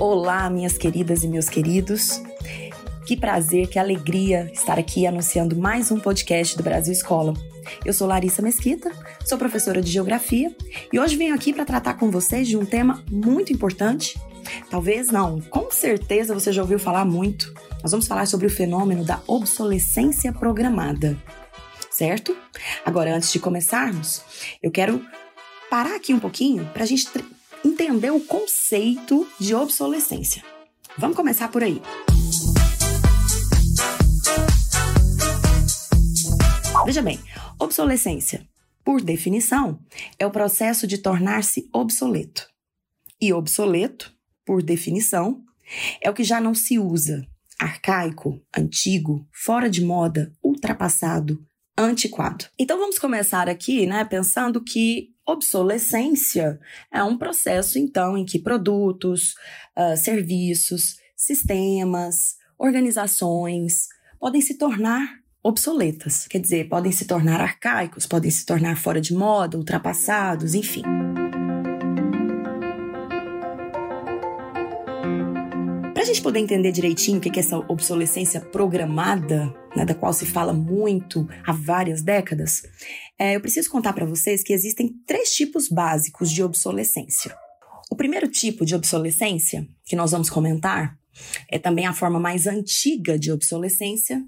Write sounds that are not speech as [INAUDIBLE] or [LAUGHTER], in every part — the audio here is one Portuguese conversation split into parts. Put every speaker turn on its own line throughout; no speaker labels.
Olá, minhas queridas e meus queridos. Que prazer, que alegria estar aqui anunciando mais um podcast do Brasil Escola. Eu sou Larissa Mesquita, sou professora de Geografia e hoje venho aqui para tratar com vocês de um tema muito importante. Talvez não, com certeza você já ouviu falar muito. Nós vamos falar sobre o fenômeno da obsolescência programada. Certo? Agora, antes de começarmos, eu quero parar aqui um pouquinho para a gente entender o conceito de obsolescência. Vamos começar por aí. Veja bem, obsolescência, por definição, é o processo de tornar-se obsoleto. E obsoleto, por definição, é o que já não se usa, arcaico, antigo, fora de moda, ultrapassado, antiquado. Então vamos começar aqui, né, pensando que obsolescência é um processo, então, em que produtos, uh, serviços, sistemas, organizações podem se tornar obsoletas, quer dizer, podem se tornar arcaicos, podem se tornar fora de moda, ultrapassados, enfim. Gente poder entender direitinho o que é essa obsolescência programada, né, da qual se fala muito há várias décadas, é, eu preciso contar para vocês que existem três tipos básicos de obsolescência. O primeiro tipo de obsolescência, que nós vamos comentar, é também a forma mais antiga de obsolescência,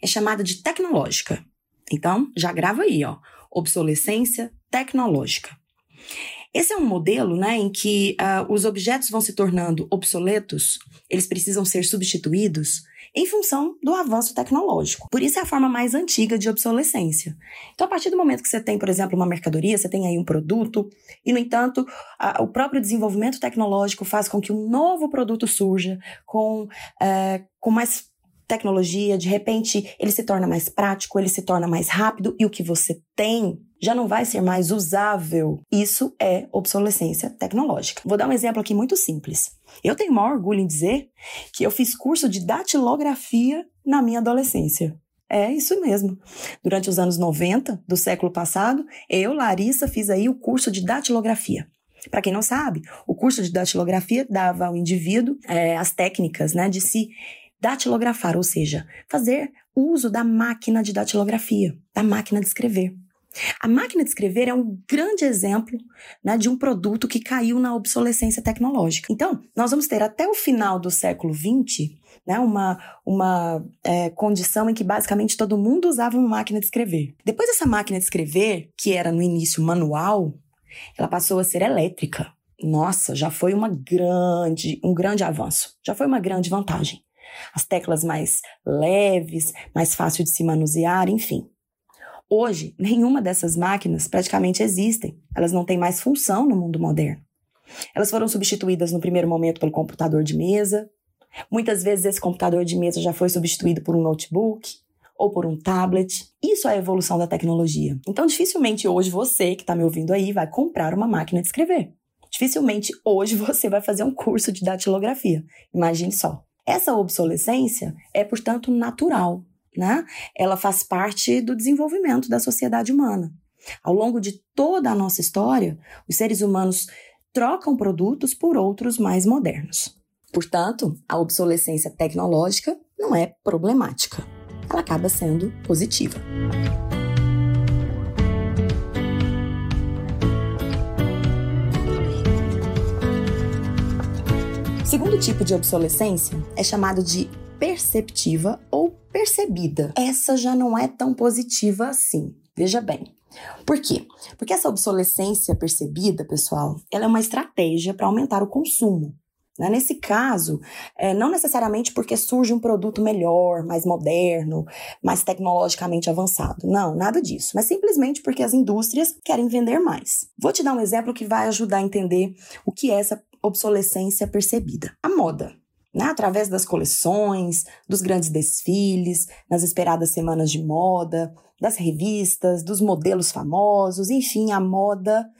é chamada de tecnológica. Então, já grava aí, ó, obsolescência tecnológica. Esse é um modelo né, em que uh, os objetos vão se tornando obsoletos, eles precisam ser substituídos em função do avanço tecnológico. Por isso é a forma mais antiga de obsolescência. Então, a partir do momento que você tem, por exemplo, uma mercadoria, você tem aí um produto, e, no entanto, a, o próprio desenvolvimento tecnológico faz com que um novo produto surja com, é, com mais tecnologia, de repente ele se torna mais prático, ele se torna mais rápido e o que você tem já não vai ser mais usável. Isso é obsolescência tecnológica. Vou dar um exemplo aqui muito simples. Eu tenho maior orgulho em dizer que eu fiz curso de datilografia na minha adolescência. É isso mesmo. Durante os anos 90 do século passado, eu, Larissa, fiz aí o curso de datilografia. Para quem não sabe, o curso de datilografia dava ao indivíduo é, as técnicas né, de se datilografar, ou seja, fazer uso da máquina de datilografia, da máquina de escrever. A máquina de escrever é um grande exemplo né, de um produto que caiu na obsolescência tecnológica. Então, nós vamos ter até o final do século XX né, uma, uma é, condição em que basicamente todo mundo usava uma máquina de escrever. Depois dessa máquina de escrever, que era no início manual, ela passou a ser elétrica. Nossa, já foi uma grande, um grande avanço, já foi uma grande vantagem as teclas mais leves, mais fácil de se manusear, enfim. Hoje, [LAUGHS] nenhuma dessas máquinas praticamente existem. Elas não têm mais função no mundo moderno. Elas foram substituídas no primeiro momento pelo computador de mesa. Muitas vezes esse computador de mesa já foi substituído por um notebook ou por um tablet. Isso é a evolução da tecnologia. Então, dificilmente hoje você que está me ouvindo aí vai comprar uma máquina de escrever. Dificilmente hoje você vai fazer um curso de datilografia. Imagine só. Essa obsolescência é, portanto, natural, né? Ela faz parte do desenvolvimento da sociedade humana. Ao longo de toda a nossa história, os seres humanos trocam produtos por outros mais modernos. Portanto, a obsolescência tecnológica não é problemática. Ela acaba sendo positiva. segundo tipo de obsolescência é chamado de perceptiva ou percebida. Essa já não é tão positiva assim. Veja bem. Por quê? Porque essa obsolescência percebida, pessoal, ela é uma estratégia para aumentar o consumo. Né? Nesse caso, é, não necessariamente porque surge um produto melhor, mais moderno, mais tecnologicamente avançado. Não, nada disso. Mas simplesmente porque as indústrias querem vender mais. Vou te dar um exemplo que vai ajudar a entender o que é essa obsolescência percebida. A moda. Né? Através das coleções, dos grandes desfiles, nas esperadas semanas de moda, das revistas, dos modelos famosos, enfim, a moda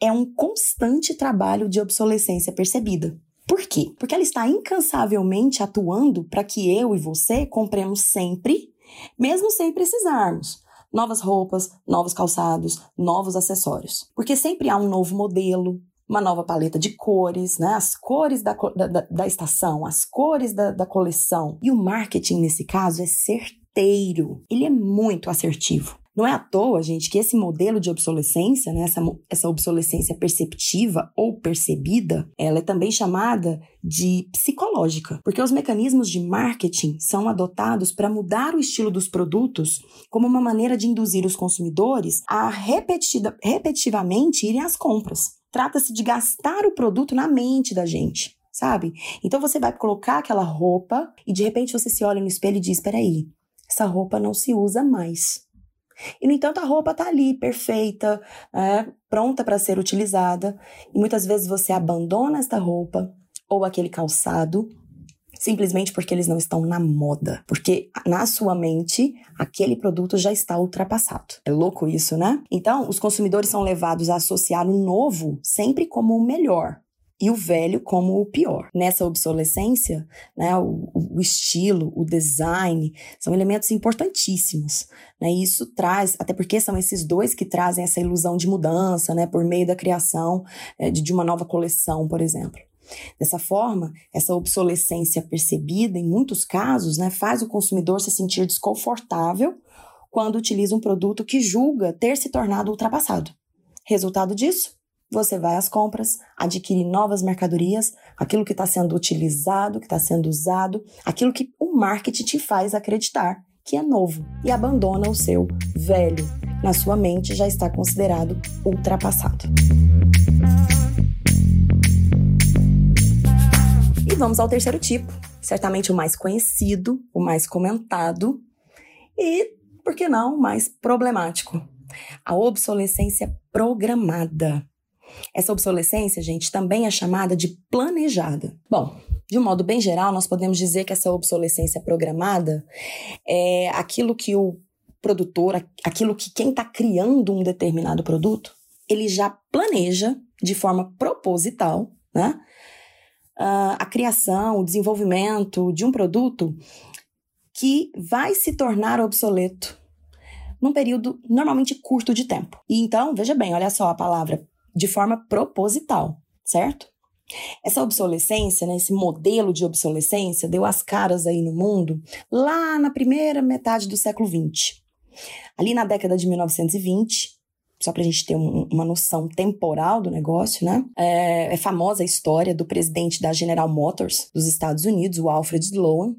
é um constante trabalho de obsolescência percebida. Por quê? Porque ela está incansavelmente atuando para que eu e você compremos sempre, mesmo sem precisarmos, novas roupas, novos calçados, novos acessórios. Porque sempre há um novo modelo, uma nova paleta de cores, né? As cores da, da, da estação, as cores da, da coleção. E o marketing, nesse caso, é certeiro. Ele é muito assertivo. Não é à toa, gente, que esse modelo de obsolescência, né, essa, essa obsolescência perceptiva ou percebida, ela é também chamada de psicológica, porque os mecanismos de marketing são adotados para mudar o estilo dos produtos como uma maneira de induzir os consumidores a repetida, repetitivamente irem às compras. Trata-se de gastar o produto na mente da gente sabe? Então você vai colocar aquela roupa e de repente você se olha no espelho e diz: peraí, essa roupa não se usa mais. E, no entanto, a roupa está ali, perfeita, é, pronta para ser utilizada. E muitas vezes você abandona esta roupa ou aquele calçado simplesmente porque eles não estão na moda. Porque na sua mente, aquele produto já está ultrapassado. É louco isso, né? Então, os consumidores são levados a associar o novo sempre como o melhor e o velho como o pior. Nessa obsolescência, né, o, o estilo, o design são elementos importantíssimos. Né, e isso traz, até porque são esses dois que trazem essa ilusão de mudança, né, por meio da criação é, de, de uma nova coleção, por exemplo. Dessa forma, essa obsolescência percebida, em muitos casos, né, faz o consumidor se sentir desconfortável quando utiliza um produto que julga ter se tornado ultrapassado. Resultado disso? você vai às compras, adquire novas mercadorias, aquilo que está sendo utilizado, que está sendo usado, aquilo que o marketing te faz acreditar que é novo e abandona o seu velho. Na sua mente já está considerado ultrapassado. Vamos ao terceiro tipo, certamente o mais conhecido, o mais comentado e, por que não, o mais problemático. A obsolescência programada. Essa obsolescência, gente, também é chamada de planejada. Bom, de um modo bem geral, nós podemos dizer que essa obsolescência programada é aquilo que o produtor, aquilo que quem está criando um determinado produto, ele já planeja de forma proposital, né? A criação, o desenvolvimento de um produto que vai se tornar obsoleto num período normalmente curto de tempo. E então, veja bem, olha só a palavra de forma proposital, certo? Essa obsolescência, né, esse modelo de obsolescência, deu as caras aí no mundo lá na primeira metade do século XX. Ali na década de 1920, só para a gente ter um, uma noção temporal do negócio, né? É, é, famosa a história do presidente da General Motors dos Estados Unidos, o Alfred Sloan.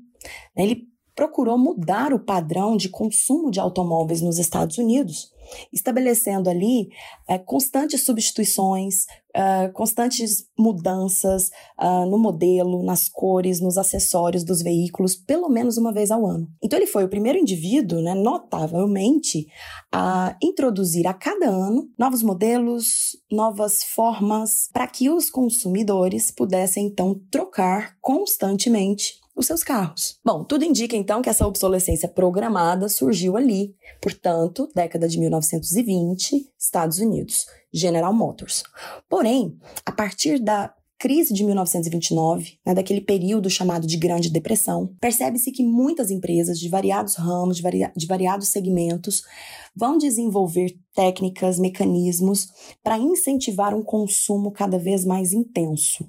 Ele procurou mudar o padrão de consumo de automóveis nos Estados Unidos estabelecendo ali é, constantes substituições, uh, constantes mudanças uh, no modelo, nas cores, nos acessórios dos veículos, pelo menos uma vez ao ano. Então, ele foi o primeiro indivíduo, né, notavelmente, a introduzir a cada ano novos modelos, novas formas, para que os consumidores pudessem então trocar constantemente os seus carros. Bom, tudo indica então que essa obsolescência programada surgiu ali, portanto, década de 1920, Estados Unidos, General Motors. Porém, a partir da crise de 1929, né, daquele período chamado de Grande Depressão, percebe-se que muitas empresas de variados ramos, de, varia de variados segmentos, vão desenvolver técnicas, mecanismos para incentivar um consumo cada vez mais intenso.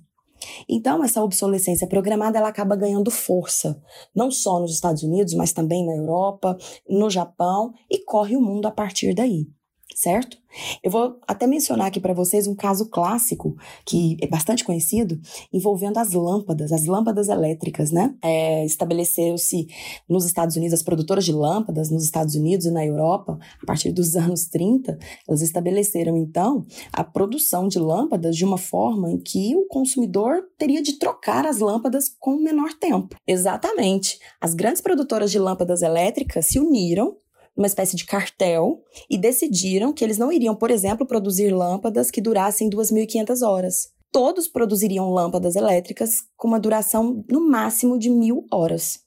Então, essa obsolescência programada ela acaba ganhando força, não só nos Estados Unidos, mas também na Europa, no Japão e corre o mundo a partir daí certo? Eu vou até mencionar aqui para vocês um caso clássico que é bastante conhecido, envolvendo as lâmpadas, as lâmpadas elétricas, né? É, Estabeleceu-se nos Estados Unidos, as produtoras de lâmpadas nos Estados Unidos e na Europa, a partir dos [LAUGHS] anos 30, elas estabeleceram então a produção de lâmpadas de uma forma em que o consumidor teria de trocar as lâmpadas com menor tempo. Exatamente. As grandes produtoras de lâmpadas elétricas se uniram uma espécie de cartel e decidiram que eles não iriam, por exemplo, produzir lâmpadas que durassem 2.500 horas. Todos produziriam lâmpadas elétricas com uma duração no máximo de mil horas.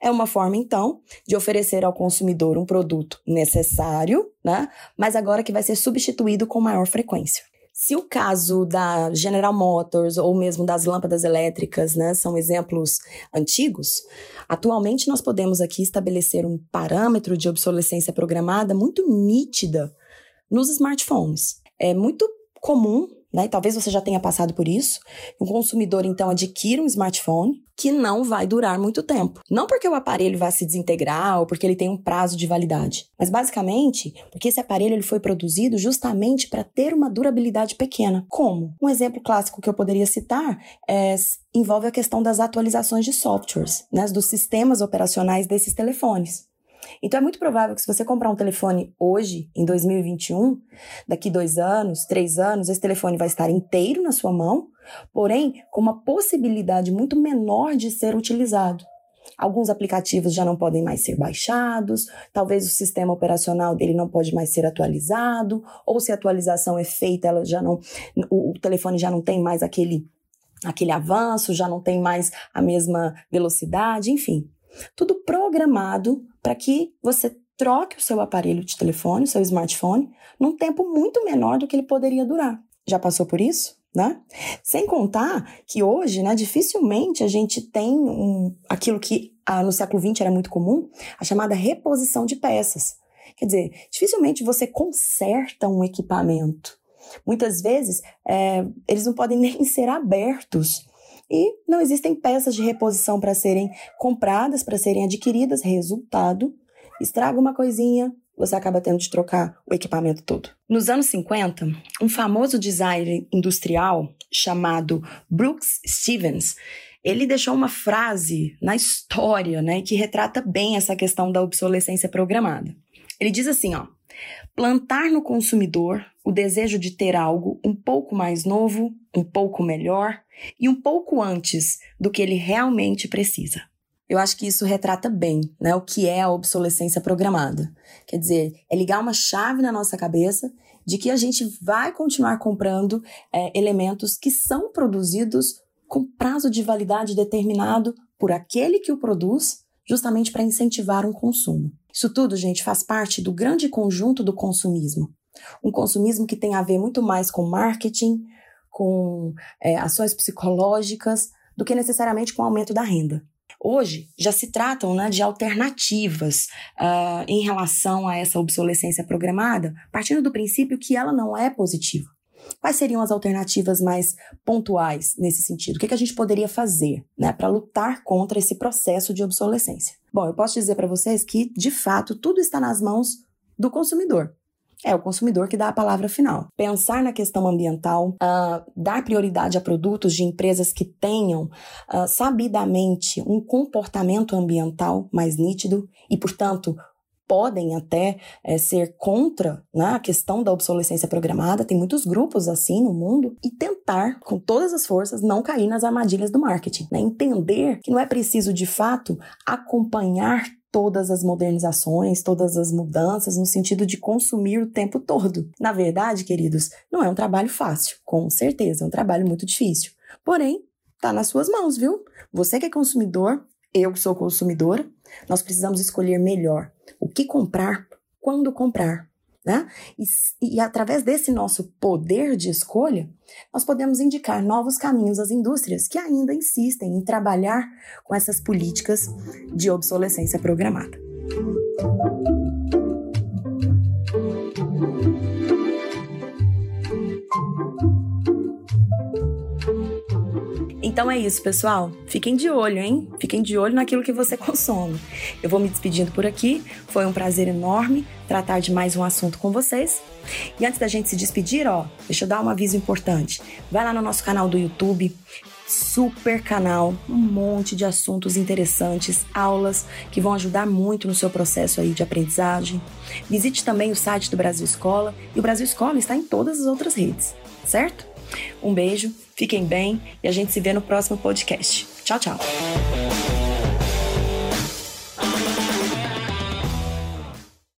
É uma forma, então, de oferecer ao consumidor um produto necessário, né? Mas agora que vai ser substituído com maior frequência. Se o caso da General Motors ou mesmo das lâmpadas elétricas né, são exemplos antigos, atualmente nós podemos aqui estabelecer um parâmetro de obsolescência programada muito nítida nos smartphones. É muito comum né? E talvez você já tenha passado por isso. Um consumidor então adquire um smartphone que não vai durar muito tempo. Não porque o aparelho vai se desintegrar ou porque ele tem um prazo de validade, mas basicamente porque esse aparelho ele foi produzido justamente para ter uma durabilidade pequena. Como? Um exemplo clássico que eu poderia citar é, envolve a questão das atualizações de softwares, né, dos sistemas operacionais desses telefones. Então é muito provável que se você comprar um telefone hoje, em 2021, daqui dois anos, três anos, esse telefone vai estar inteiro na sua mão, porém com uma possibilidade muito menor de ser utilizado. Alguns aplicativos já não podem mais ser baixados, talvez o sistema operacional dele não pode mais ser atualizado, ou se a atualização é feita, ela já não, o, o telefone já não tem mais aquele aquele avanço, já não tem mais a mesma velocidade, enfim. Tudo programado para que você troque o seu aparelho de telefone, o seu smartphone, num tempo muito menor do que ele poderia durar. Já passou por isso? Né? Sem contar que hoje, né, dificilmente a gente tem um, aquilo que ah, no século XX era muito comum, a chamada reposição de peças. Quer dizer, dificilmente você conserta um equipamento. Muitas vezes é, eles não podem [LAUGHS] nem ser abertos e não existem peças de reposição para serem compradas, para serem adquiridas. Resultado: estraga uma coisinha, você acaba tendo de trocar o equipamento todo. Nos anos 50, um famoso designer industrial chamado Brooks Stevens, ele deixou uma frase na história, né, que retrata bem essa questão da obsolescência programada. Ele diz assim, ó: plantar no consumidor o desejo de ter algo um pouco mais novo, um pouco melhor e um pouco antes do que ele realmente precisa. Eu acho que isso retrata bem né, o que é a obsolescência programada. Quer dizer, é ligar uma chave na nossa cabeça de que a gente vai continuar comprando é, elementos que são produzidos com prazo de validade determinado por aquele que o produz, justamente para incentivar um consumo. Isso tudo, gente, faz parte do grande conjunto do consumismo. Um consumismo que tem a ver muito mais com marketing, com é, ações psicológicas, do que necessariamente com o aumento da renda. Hoje já se tratam né, de alternativas uh, em relação a essa obsolescência programada, partindo do princípio que ela não é positiva. Quais seriam as alternativas mais pontuais nesse sentido? O que, que a gente poderia fazer né, para lutar contra esse processo de obsolescência? Bom, eu posso dizer para vocês que, de fato, tudo está nas mãos do consumidor. É o consumidor que dá a palavra final. Pensar na questão ambiental, uh, dar prioridade a produtos de empresas que tenham uh, sabidamente um comportamento ambiental mais nítido e, portanto, podem até é, ser contra né, a questão da obsolescência programada, tem muitos grupos assim no mundo, e tentar, com todas as forças, não cair nas armadilhas do marketing. Né? Entender que não é preciso, de fato, acompanhar todas as modernizações, todas as mudanças, no sentido de consumir o tempo todo. Na verdade, queridos, não é um trabalho fácil, com certeza, é um trabalho muito difícil. Porém, está nas suas mãos, viu? Você que é consumidor, eu que sou consumidora, nós precisamos escolher melhor o que comprar, quando comprar. Né? E, e, através desse nosso poder de escolha, nós podemos indicar novos caminhos às indústrias que ainda insistem em trabalhar com essas políticas de obsolescência programada. Então é isso, pessoal. Fiquem de olho, hein? Fiquem de olho naquilo que você [LAUGHS] consome. Eu vou me despedindo por aqui. Foi um prazer enorme tratar de mais um assunto com vocês. E antes da gente se despedir, ó, deixa eu dar um aviso importante. Vai lá no nosso canal do YouTube, super canal, um monte de assuntos interessantes, aulas que vão ajudar muito no seu processo aí de aprendizagem. Visite também o site do Brasil Escola e o Brasil Escola está em todas as outras redes, certo? Um beijo, fiquem bem e a gente se vê no próximo podcast. Tchau, tchau.